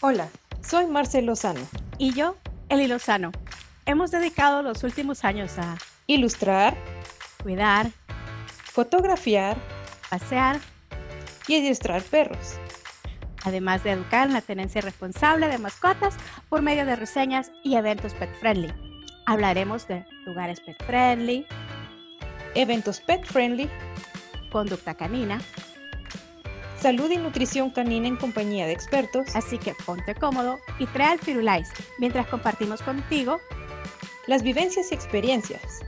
Hola, soy Marcel Lozano. Y yo, Eli Lozano. Hemos dedicado los últimos años a ilustrar, cuidar, fotografiar, pasear y adiestrar perros. Además de educar en la tenencia responsable de mascotas por medio de reseñas y eventos pet friendly. Hablaremos de lugares pet friendly, eventos pet friendly, conducta canina, salud y nutrición canina en compañía de expertos. Así que ponte cómodo y trae al Firulais mientras compartimos contigo las vivencias y experiencias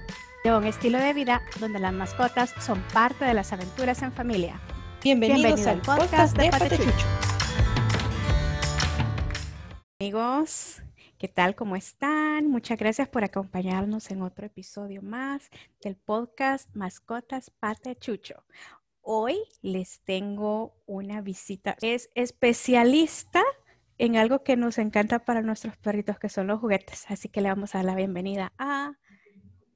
de un estilo de vida donde las mascotas son parte de las aventuras en familia. Bienvenidos, al podcast, de Patechucho. Amigos, ¿qué tal? ¿Cómo están? Muchas gracias por acompañarnos en otro episodio más del podcast Mascotas Patechucho. Hoy les tengo una visita. Es especialista en algo que nos encanta para nuestros perritos, que son los juguetes. Así que le vamos a dar la bienvenida a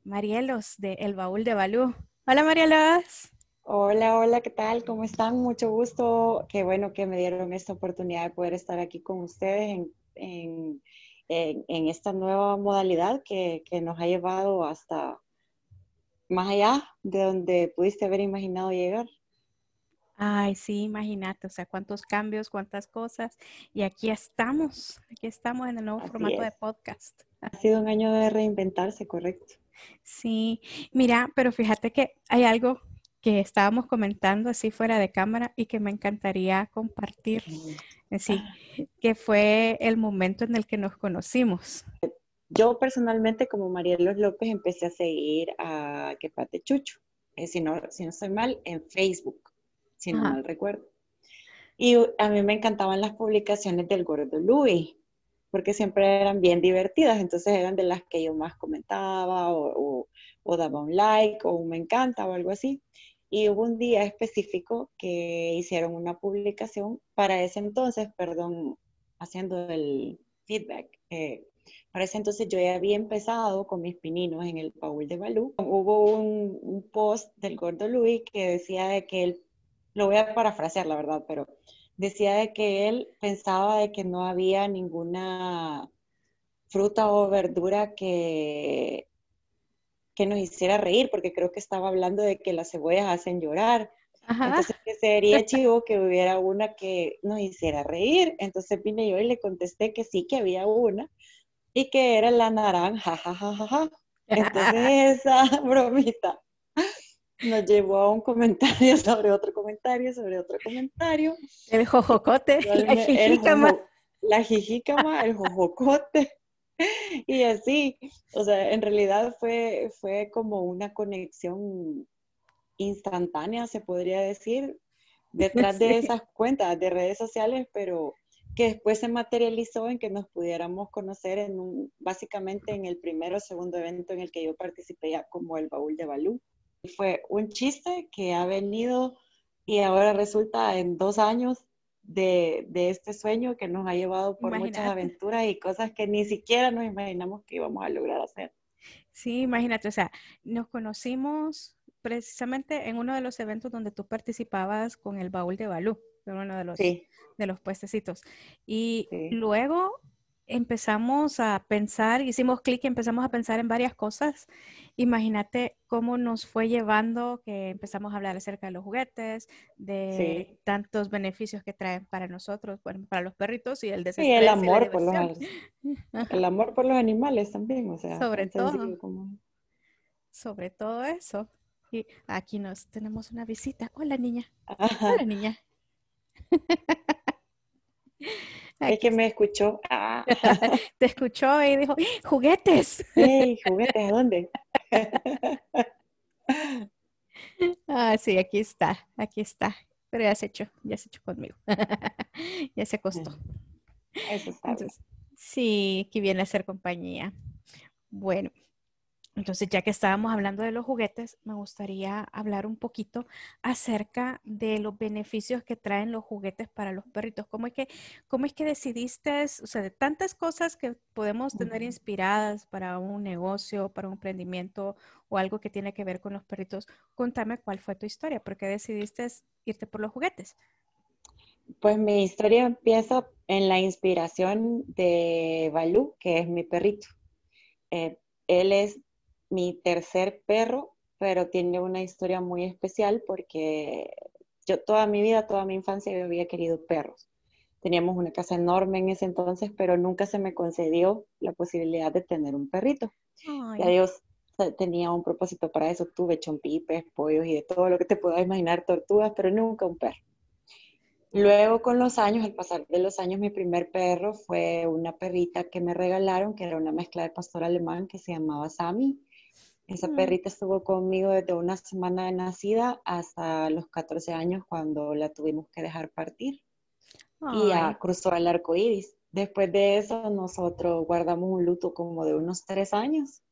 Marielos de El Baúl de Balú. Hola Marielos. Hola, hola, ¿qué tal? ¿Cómo están? Mucho gusto. Qué bueno que me dieron esta oportunidad de poder estar aquí con ustedes en, esta nueva modalidad que, que nos ha llevado hasta más allá de donde pudiste haber imaginado llegar. Ay, sí, imagínate, o sea, cuántos cambios, cuántas cosas. Y aquí estamos, aquí estamos en el nuevo formato de podcast. Ha sido un año de reinventarse, correcto. Sí, mira, pero fíjate que hay algo que estábamos comentando así fuera de cámara y que me encantaría compartir. Sí, que fue el momento en el que nos conocimos. Yo personalmente, como Marielos López, empecé a seguir a Quepate Chucho, eh, si, no, si no estoy mal, en Facebook si no mal recuerdo. Y a mí me encantaban las publicaciones del gordo Louis, porque siempre eran bien divertidas, entonces eran de las que yo más comentaba o, daba un like o un me encanta o algo así. Y hubo un día específico que hicieron una publicación para ese entonces, perdón, haciendo el feedback. Eh, para ese entonces yo ya había empezado con mis pininos en el Paul de Balú. Hubo un, un post del gordo Louis que decía de que él lo voy a parafrasear, la verdad, pero decía de que él pensaba de que no había ninguna fruta o verdura que, que nos hiciera reír, porque creo que estaba hablando de que las cebollas hacen llorar. Entonces, que sería chivo que hubiera una que nos hiciera reír. Entonces vine yo y le contesté que sí, que había una y que era la naranja, jajajaja. Entonces esa bromita nos llevó a un comentario sobre otro comentario, sobre otro comentario. El jojocote, la jijícama. la jijícama, el jojocote. Y así, o sea, en realidad fue, fue como una conexión instantánea, se podría decir, detrás de esas cuentas de redes sociales, pero que después se materializó en que nos pudiéramos conocer en un, básicamente en el primero o segundo evento en el que yo participé ya como el baúl de Balú fue un chiste que ha venido y ahora resulta en dos años de, este sueño que nos ha llevado por muchas aventuras y cosas que ni siquiera nos imaginamos que íbamos a lograr hacer. Sí, imagínate, o sea, nos conocimos precisamente en uno de los eventos donde tú participabas con el baúl de Balú, uno de los, de los puestecitos. Y luego empezamos a pensar, hicimos clic y empezamos a pensar en varias cosas. Imagínate cómo nos fue llevando que empezamos a hablar acerca de los juguetes, de tantos beneficios que traen para nosotros, para los perritos y el deseo. el amor por los el amor por los animales también, o sea, sobre todo. Sobre todo eso. Y aquí nos tenemos una visita. Hola, niña. Hola, niña. Es que me escuchó. Ah. Te escuchó y dijo, ¡juguetes! Sí, juguetes, ¿a dónde? ah, sí, aquí está, aquí está. Pero ya se echó, ya se echó conmigo. ya se acostó. Eso está Sí, que viene a ser compañía. Bueno, entonces, ya que estábamos hablando de los juguetes, me gustaría hablar un poquito acerca de los beneficios que traen los juguetes para los perritos. ¿Cómo es que, cómo es que decidiste, o sea, de tantas cosas que podemos tener inspiradas para un negocio, para un emprendimiento o algo que tiene que ver con los perritos? Contame cuál fue tu historia, por qué decidiste irte por los juguetes. Pues mi historia empieza en la inspiración de Balú, que es mi perrito. Eh, él es mi tercer perro, pero tiene una historia muy especial porque yo toda mi vida, toda mi infancia, yo había querido perros. Teníamos una casa enorme en ese entonces, pero nunca se me concedió la posibilidad de tener un perrito. Ya Dios tenía un propósito para eso. Tuve chompipes, pollos y de todo lo que te puedas imaginar, tortugas, pero nunca un perro. Luego con los años, al pasar de los años, mi primer perro fue una perrita que me regalaron, que era una mezcla de pastor alemán que se llamaba Sammy. Esa mm. perrita estuvo conmigo desde una semana de nacida hasta los 14 años cuando la tuvimos que dejar partir. Y ya cruzó el arco iris. Después de eso, nosotros guardamos un luto como de unos tres años.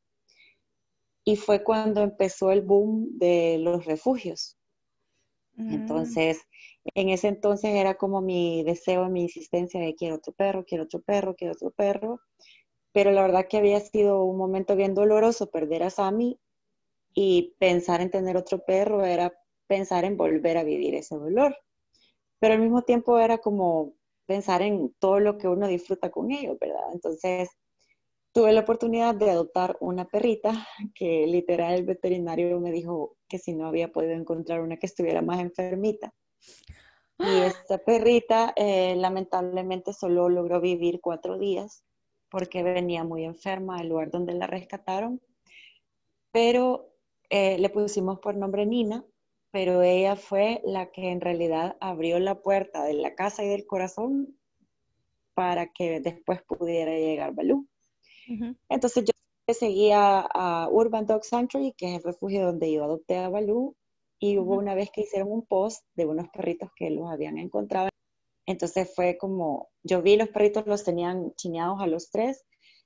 Y fue cuando empezó el boom de los refugios. Mm. Entonces, en ese entonces era como mi deseo, mi insistencia de quiero otro perro, quiero otro perro, quiero otro perro. Pero la verdad que había sido un momento bien doloroso perder a Sammy y pensar en tener otro perro era pensar en volver a vivir ese dolor. Pero al mismo tiempo era como pensar en todo lo que uno disfruta con ellos, ¿verdad? Entonces tuve la oportunidad de adoptar una perrita que literal el veterinario me dijo que si no había podido encontrar una que estuviera más enfermita. Y esta perrita eh, lamentablemente solo logró vivir cuatro días porque venía muy enferma al lugar donde la rescataron. Pero eh, le pusimos por nombre Nina, pero ella fue la que en realidad abrió la puerta de la casa y del corazón para que después pudiera llegar Balú. Entonces yo seguía a Urban Dog Sanctuary, que es el refugio donde yo adopté a Balú, y hubo una vez que hicieron un post de unos perritos que los habían encontrado. Entonces fue como, yo vi los perritos, los tenían chineados a los tres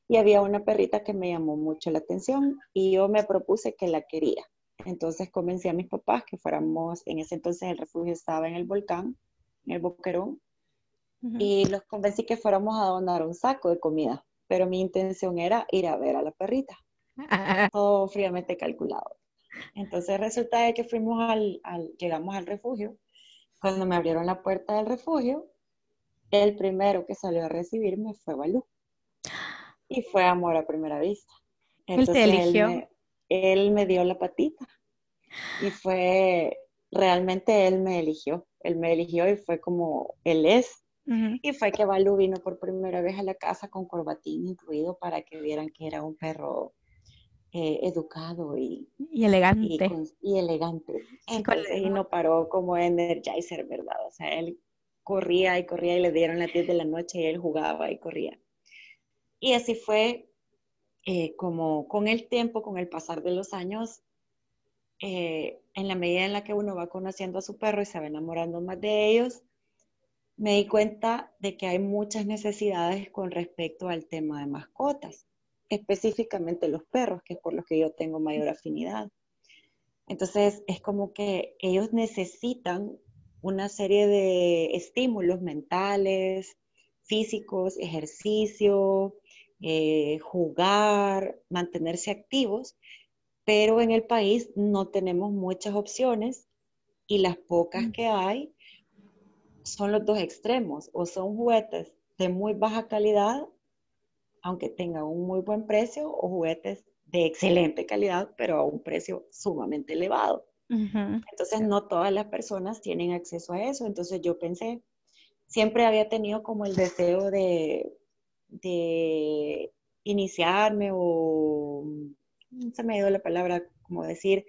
y había una perrita que me llamó mucho la atención y yo me propuse que la quería. Entonces convencí a mis papás que fuéramos, en ese entonces el refugio estaba en el volcán, en el Boquerón, y los convencí que fuéramos a donar un saco de comida, pero mi intención era ir a ver a la perrita. Todo fríamente calculado. Entonces resulta de que fuimos al, llegamos al refugio. Cuando me abrieron la puerta del refugio, el primero que salió a recibirme fue Balú. Y fue amor a primera vista. Entonces, ¿Él te eligió? Él me, dio la patita. Y fue, realmente él me eligió. Él me eligió y fue como él es. Y fue que Balú vino por primera vez a la casa con corbatín incluido para que vieran que era un perro eh, educado y, elegante. Y, elegante. y no paró como Energizer, ¿verdad? O sea, él corría y corría y le dieron las 10 de la noche y él jugaba y corría. Y así fue eh, como con el tiempo, con el pasar de los años, eh, en la medida en la que uno va conociendo a su perro y se va enamorando más de ellos, me di cuenta de que hay muchas necesidades con respecto al tema de mascotas específicamente los perros, que es por los que yo tengo mayor afinidad. Entonces, es como que ellos necesitan una serie de estímulos mentales, físicos, ejercicio, eh, jugar, mantenerse activos, pero en el país no tenemos muchas opciones y las pocas mm. que hay son los dos extremos, o son juguetes de muy baja calidad aunque tenga un muy buen precio, o juguetes de excelente calidad, pero a un precio sumamente elevado. Entonces, no todas las personas tienen acceso a eso. Entonces, yo pensé, siempre había tenido como el deseo de, de iniciarme o, no se me dio la palabra, como decir,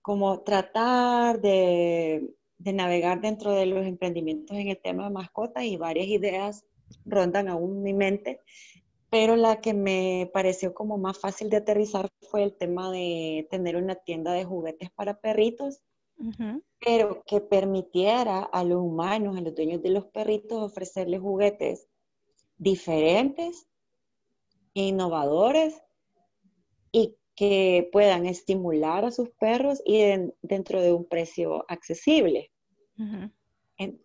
como tratar de, de navegar dentro de los emprendimientos en el tema de mascotas y varias ideas rondan aún mi mente pero la que me pareció como más fácil de aterrizar fue el tema de tener una tienda de juguetes para perritos, pero que permitiera a los humanos, a los dueños de los perritos, ofrecerles juguetes diferentes, innovadores y que puedan estimular a sus perros y dentro de un precio accesible,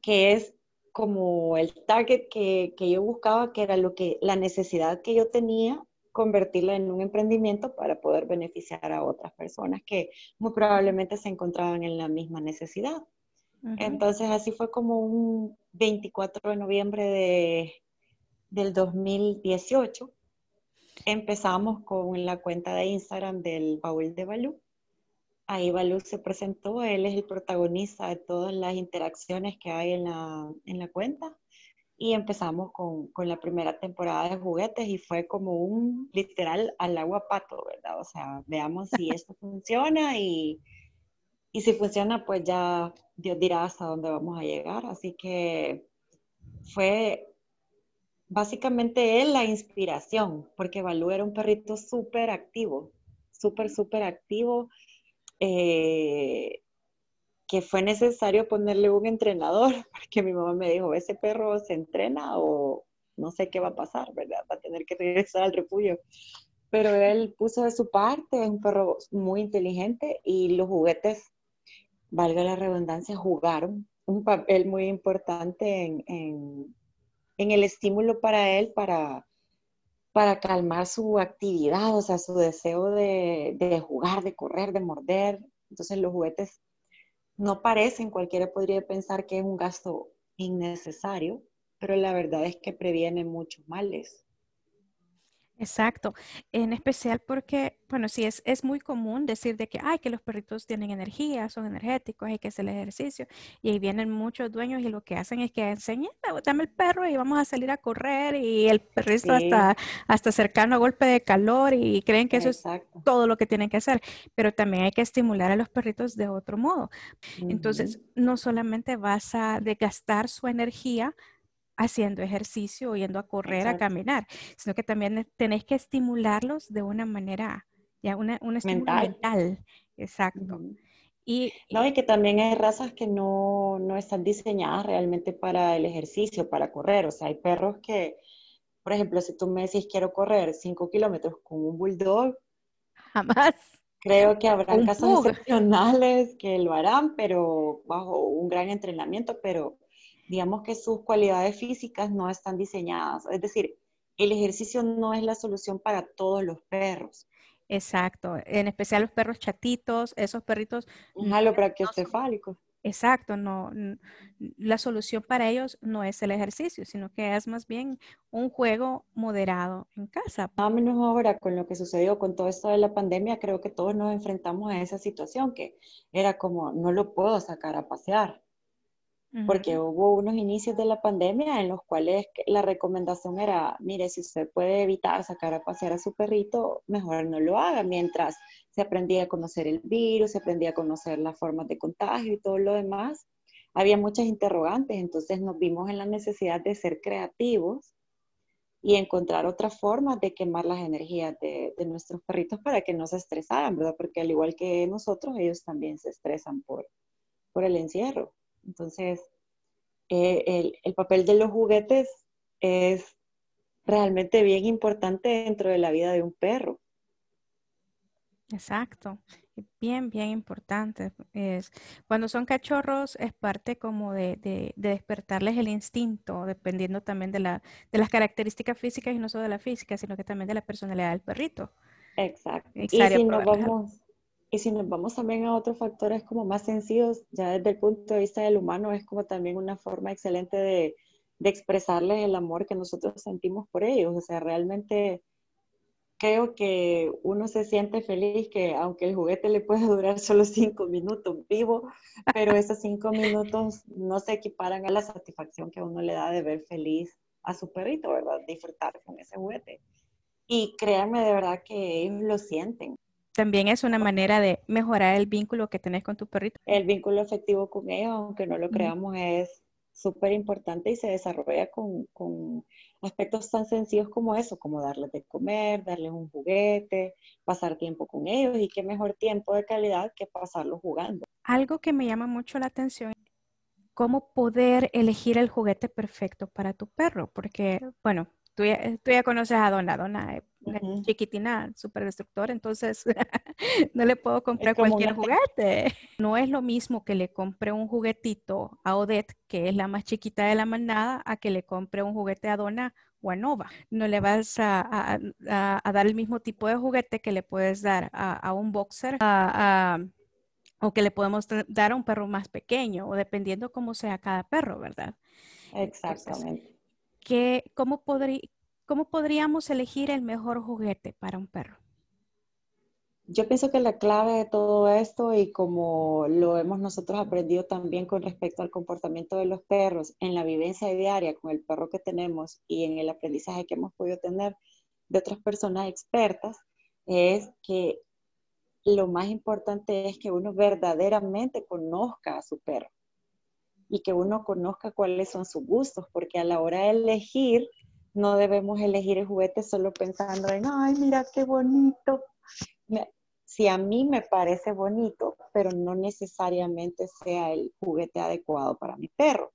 que es como el target que, yo buscaba, que era lo que, la necesidad que yo tenía, convertirla en un emprendimiento para poder beneficiar a otras personas que muy probablemente se encontraban en la misma necesidad. Entonces así fue como un 24 de noviembre de, del 2018. Empezamos con la cuenta de Instagram del Baúl de Balú. Ahí Balú se presentó, él es el protagonista de todas las interacciones que hay en la, en la cuenta y empezamos con, con, la primera temporada de juguetes y fue como un literal al agua pato, ¿verdad? O sea, veamos si esto funciona y, y si funciona, pues ya Dios dirá hasta dónde vamos a llegar. Así que fue básicamente él la inspiración, porque Balú era un perrito súper activo, súper, súper activo. Eh, que fue necesario ponerle un entrenador, porque mi mamá me dijo, ese perro se entrena o no sé qué va a pasar, ¿verdad? Va a tener que regresar al refugio. Pero él puso de su parte, es un perro muy inteligente y los juguetes, valga la redundancia, jugaron un papel muy importante en, en, el estímulo para él, para, para calmar su actividad, o sea, su deseo de, de jugar, de correr, de morder. Entonces los juguetes no parecen, cualquiera podría pensar que es un gasto innecesario, pero la verdad es que previene muchos males. Exacto, en especial porque, bueno, sí, es, es muy común decir de que, ay, que los perritos tienen energía, son energéticos, hay que hacer el ejercicio, y ahí vienen muchos dueños y lo que hacen es que enseñan, dame el perro y vamos a salir a correr, y el perrito hasta, hasta cercano a golpe de calor, y creen que eso es todo lo que tienen que hacer, pero también hay que estimular a los perritos de otro modo. Entonces, no solamente vas a desgastar su energía, haciendo ejercicio, yendo a correr, a caminar, sino que también tenéis que estimularlos de una manera, ya una, una mental. Exacto. Y, no, y que también hay razas que no, no, están diseñadas realmente para el ejercicio, para correr. O sea, hay perros que, por ejemplo, si tú me decís quiero correr 5 kilómetros con un bulldog, jamás. Creo que habrá casos excepcionales que lo harán, pero bajo un gran entrenamiento, pero digamos que sus cualidades físicas no están diseñadas. Es decir, el ejercicio no es la solución para todos los perros. Exacto, en especial los perros chatitos, esos perritos. Malo brachiocefálicos. Exacto, no, la solución para ellos no es el ejercicio, sino que es más bien un juego moderado en casa. A menos ahora con lo que sucedió con todo esto de la pandemia, creo que todos nos enfrentamos a esa situación que era como, no lo puedo sacar a pasear porque hubo unos inicios de la pandemia en los cuales la recomendación era, mire, si usted puede evitar sacar a pasear a su perrito, mejor no lo haga, mientras se aprendía a conocer el virus, se aprendía a conocer las formas de contagio y todo lo demás. Había muchas interrogantes, entonces nos vimos en la necesidad de ser creativos y encontrar otras formas de quemar las energías de, de nuestros perritos para que no se estresaran, ¿verdad? Porque al igual que nosotros, ellos también se estresan por, por el encierro. Entonces, eh, el, papel de los juguetes es realmente bien importante dentro de la vida de un perro. Exacto, bien, bien importante. Es, cuando son cachorros es parte como de, despertarles el instinto, dependiendo también de, la, de las características físicas y no solo de la física, sino que también de la personalidad del perrito. Exacto. Y si nos vamos y si nos vamos también a otros factores como más sencillos, ya desde el punto de vista del humano, es como también una forma excelente de, de expresarles el amor que nosotros sentimos por ellos. O sea, realmente creo que uno se siente feliz que aunque el juguete le pueda durar solo cinco minutos vivo, pero esos cinco minutos no se equiparan a la satisfacción que uno le da de ver feliz a su perrito, ¿verdad? Disfrutar con ese juguete. Y créanme de verdad que ellos lo sienten también es una manera de mejorar el vínculo que tenés con tu perrito. El vínculo efectivo con ellos, aunque no lo creamos, es súper importante y se desarrolla con, con, aspectos tan sencillos como eso, como darles de comer, darles un juguete, pasar tiempo con ellos y qué mejor tiempo de calidad que pasarlo jugando. Algo que me llama mucho la atención cómo poder elegir el juguete perfecto para tu perro, porque, bueno, tú ya, conoces a Donna, Donna una chiquitina súper destructor, entonces no le puedo comprar cualquier juguete. No es lo mismo que le compre un juguetito a Odette, que es la más chiquita de la manada, a que le compre un juguete a Donna o a Nova. No le vas a, dar el mismo tipo de juguete que le puedes dar a, un boxer, a, o que le podemos dar a un perro más pequeño o dependiendo cómo sea cada perro, ¿verdad? Exactamente. cómo, ¿Cómo podríamos elegir el mejor juguete para un perro? Yo pienso que la clave de todo esto y como lo hemos nosotros aprendido también con respecto al comportamiento de los perros en la vivencia diaria con el perro que tenemos y en el aprendizaje que hemos podido tener de otras personas expertas, es que lo más importante es que uno verdaderamente conozca a su perro y que uno conozca cuáles son sus gustos, porque a la hora de elegir, no debemos elegir el juguete solo pensando en, ay, mira qué bonito. Si a mí me parece bonito, pero no necesariamente sea el juguete adecuado para mi perro.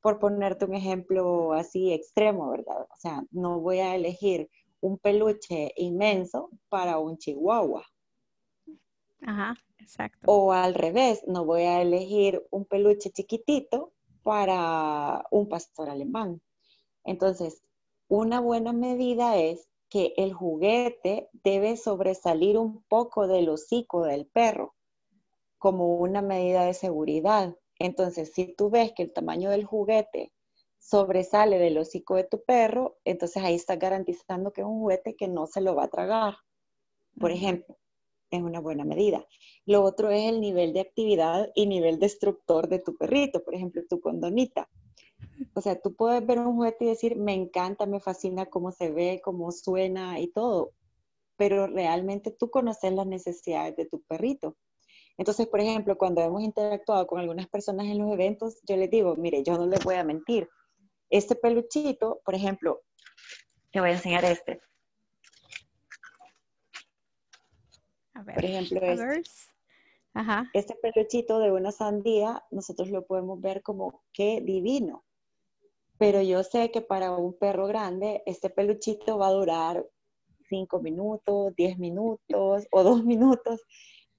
Por ponerte un ejemplo así extremo, ¿verdad? O sea, no voy a elegir un peluche inmenso para un chihuahua Ajá, exacto. O al revés, no voy a elegir un peluche chiquitito para un pastor alemán. Entonces, una buena medida es que el juguete debe sobresalir un poco del hocico del perro como una medida de seguridad. Entonces, si tú ves que el tamaño del juguete sobresale del hocico de tu perro, entonces ahí estás garantizando que es un juguete que no se lo va a tragar. Por ejemplo, es una buena medida. Lo otro es el nivel de actividad y nivel destructor de tu perrito, por ejemplo, tu condonita. O sea, tú puedes ver un juguete y decir, me encanta, me fascina cómo se ve, cómo suena y todo, pero realmente tú conoces las necesidades de tu perrito. Entonces, por ejemplo, cuando hemos interactuado con algunas personas en los eventos, yo les digo, mire, yo no les voy a mentir. Este peluchito, por ejemplo, te voy a enseñar este. Por ejemplo, este. este peluchito de una sandía, nosotros lo podemos ver como qué divino. Pero yo sé que para un perro grande, este peluchito va a durar cinco minutos, diez minutos o dos minutos,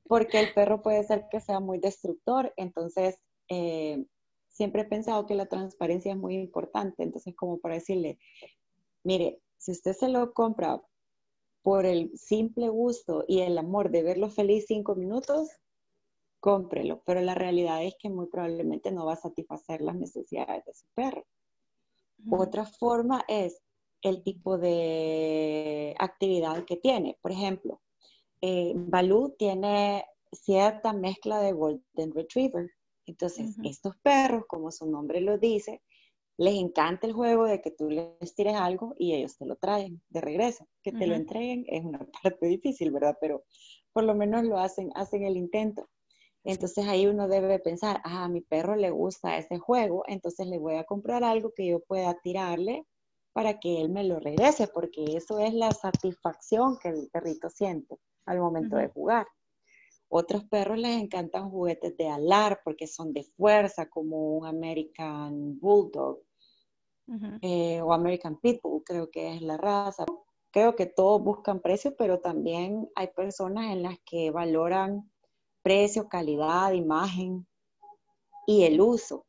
porque el perro puede ser que sea muy destructor. Entonces, eh, siempre he pensado que la transparencia es muy importante. Entonces, como para decirle, mire, si usted se lo compra por el simple gusto y el amor de verlo feliz cinco minutos, cómprelo. Pero la realidad es que muy probablemente no va a satisfacer las necesidades de su perro. Otra forma es el tipo de actividad que tiene. Por ejemplo, eh, Balú tiene cierta mezcla de Golden Retriever. Entonces, estos perros, como su nombre lo dice, les encanta el juego de que tú les tires algo y ellos te lo traen de regreso. Que te lo entreguen es una parte difícil, ¿verdad? Pero por lo menos lo hacen, hacen el intento. Entonces ahí uno debe pensar, ah, a mi perro le gusta ese juego, entonces le voy a comprar algo que yo pueda tirarle para que él me lo regrese, porque eso es la satisfacción que el perrito siente al momento de jugar. Otros perros les encantan juguetes de alar porque son de fuerza, como un American Bulldog eh, o American Pitbull, creo que es la raza. Creo que todos buscan precio, pero también hay personas en las que valoran precio, calidad, imagen y el uso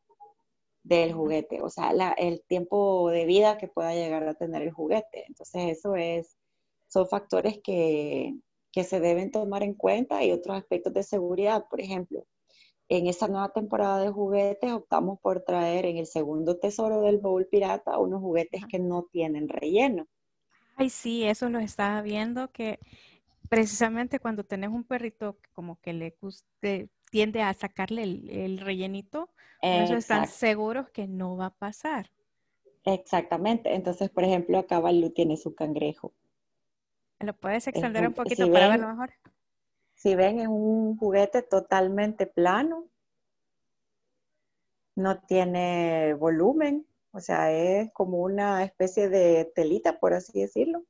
del juguete, o sea, el tiempo de vida que pueda llegar a tener el juguete. Entonces, eso es, son factores que, que se deben tomar en cuenta y otros aspectos de seguridad. Por ejemplo, en esta nueva temporada de juguetes optamos por traer en el segundo tesoro del bowl pirata unos juguetes que no tienen relleno. Ay, sí, eso lo estaba viendo que precisamente cuando tenés un perrito como que le guste, tiende a sacarle el, rellenito, eso están seguros que no va a pasar. Exactamente. Entonces, por ejemplo, acá Balú tiene su cangrejo. ¿Lo puedes extender un poquito para verlo mejor? Si ven, es un juguete totalmente plano. No tiene volumen, o sea, es como una especie de telita, por así decirlo.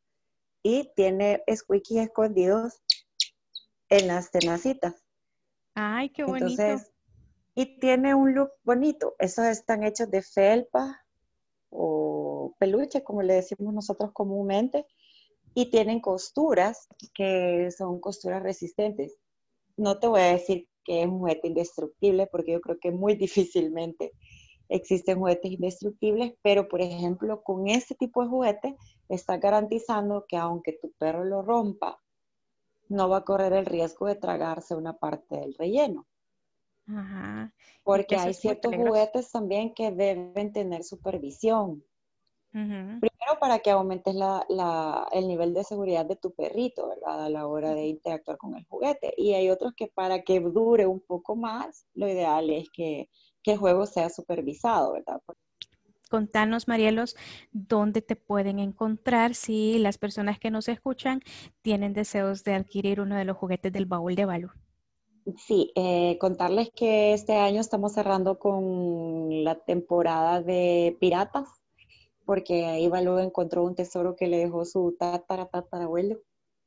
Y tiene squeakies escondidos en las tenacitas. Ay, qué bonito. y tiene un look bonito. Esos están hechos de felpa o peluche, como le decimos nosotros comúnmente y tienen costuras que son costuras resistentes. No te voy a decir que es un juguete indestructible porque yo creo que muy difícilmente existen juguetes indestructibles, pero por ejemplo con este tipo de juguete está garantizando que aunque tu perro lo rompa, no va a correr el riesgo de tragarse una parte del relleno. Porque hay ciertos juguetes también que deben tener supervisión. Primero para que aumentes el nivel de seguridad de tu perrito, ¿verdad? A la hora de interactuar con el juguete. Y hay otros que para que dure un poco más, lo ideal es que, que el juego sea supervisado, ¿verdad? Contanos, Marielos, dónde te pueden encontrar si las personas que nos escuchan tienen deseos de adquirir uno de los juguetes del baúl de Balú. Sí, eh, contarles que este año estamos cerrando con la temporada de piratas, porque ahí Balú encontró un tesoro que le dejó su tatara tatarabuelo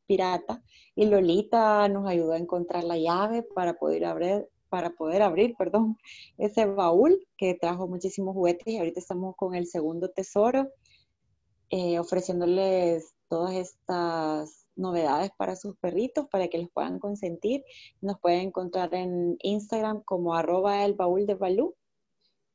pirata, y Lolita nos ayudó a encontrar la llave para poder abrir, para poder abrir, perdón, ese baúl que trajo muchísimos juguetes y ahorita estamos con el segundo tesoro, eh, ofreciéndoles todas estas novedades para sus perritos para que los puedan consentir. Nos pueden encontrar en Instagram como arroba el baúl de Balú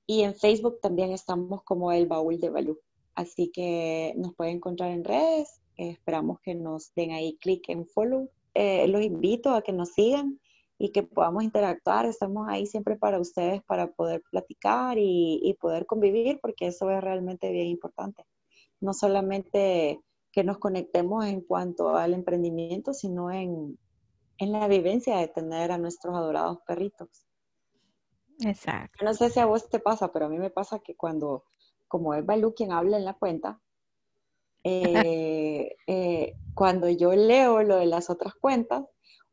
y en Facebook también estamos como el baúl de Balú. Así que nos pueden encontrar en redes. esperamos que nos den ahí clic en follow. Eh, los invito a que nos sigan y que podamos interactuar. Estamos ahí siempre para ustedes, para poder platicar y, poder convivir, porque eso es realmente bien importante. No solamente que nos conectemos en cuanto al emprendimiento, sino en, en la vivencia de tener a nuestros adorados perritos. Exacto. No sé si a vos te pasa, pero a mí me pasa que cuando, como es Balú quien habla en la cuenta, eh, eh, cuando yo leo lo de las otras cuentas,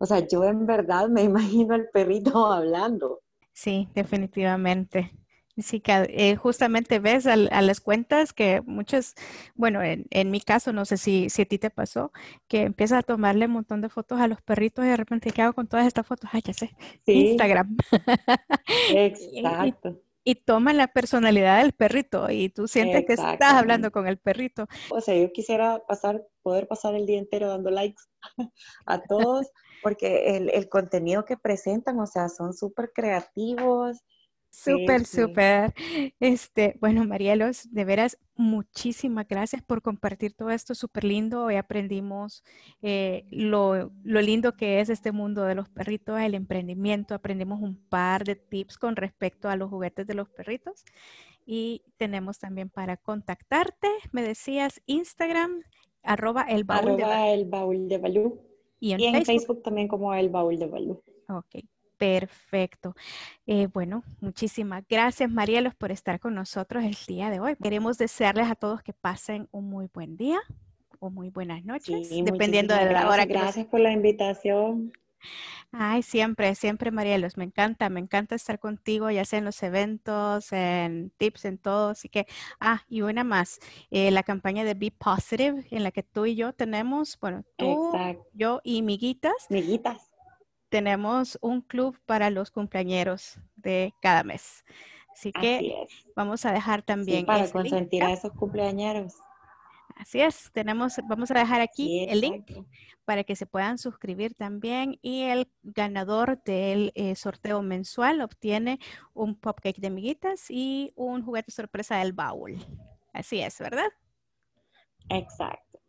o sea, yo en verdad me imagino al perrito hablando. Sí, definitivamente. Sí, que eh, justamente ves a, las cuentas que muchas, bueno, en, mi caso, no sé si, si, a ti te pasó, que empiezas a tomarle un montón de fotos a los perritos y de repente, ¿qué hago con todas estas fotos? Ah, ya sé, Instagram. Exacto. y, toma la personalidad del perrito y tú sientes que estás hablando con el perrito. O sea, yo quisiera pasar, poder pasar el día entero dando likes a todos, porque el, el contenido que presentan, o sea, son súper creativos. Súper, súper. Este, bueno, Marielos, de veras, muchísimas gracias por compartir todo esto súper lindo. Hoy aprendimos eh, lo, lo, lindo que es este mundo de los perritos, el emprendimiento. Aprendimos un par de tips con respecto a los juguetes de los perritos. Y tenemos también para contactarte, me decías Instagram, arroba el baúl de el baúl de Balú. Y en, Facebook? también como el baúl de Balú. Ok, perfecto. Eh, bueno, muchísimas gracias, Marielos, por estar con nosotros el día de hoy. Queremos desearles a todos que pasen un muy buen día o muy buenas noches, dependiendo de la hora que Gracias por la invitación. Ay, siempre, siempre, Marielos, me encanta, me encanta estar contigo, ya sea en los eventos, en tips, en todo. Así que, ah, y una más, eh, la campaña de Be Positive, en la que tú y yo tenemos, bueno, tú, yo y Miguitas. Miguitas. Tenemos un club para los cumpleañeros de cada mes. Así que vamos a dejar también. para consentir a esos cumpleañeros. Así es, tenemos, vamos a dejar aquí el link para que se puedan suscribir también y el ganador del eh, sorteo mensual obtiene un cupcake de miguitas y un juguete sorpresa del baúl. Así es, ¿verdad? Exacto.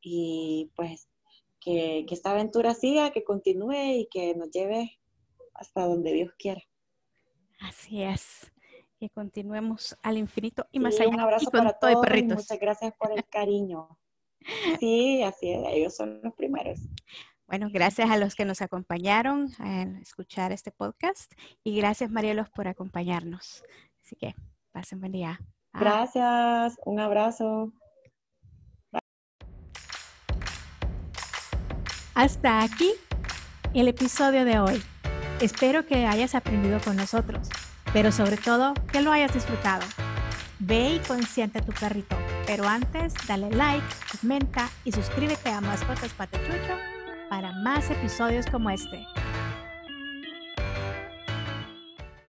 Y pues que, que esta aventura siga, que continúe y que nos lleve hasta donde Dios quiera. Así es que continuemos al infinito y más allá. Un abrazo para todos y muchas gracias por el cariño. Sí, así es, ellos son los primeros. Bueno, gracias a los que nos acompañaron a escuchar este podcast y gracias Marielos por acompañarnos. Así que pasen buen día. Gracias, un abrazo. Hasta aquí el episodio de hoy. Espero que hayas aprendido con nosotros pero sobre todo que lo hayas disfrutado. Ve y consiente a tu perrito, pero antes dale like, comenta y suscríbete a Mascotas Patechucho para más episodios como este.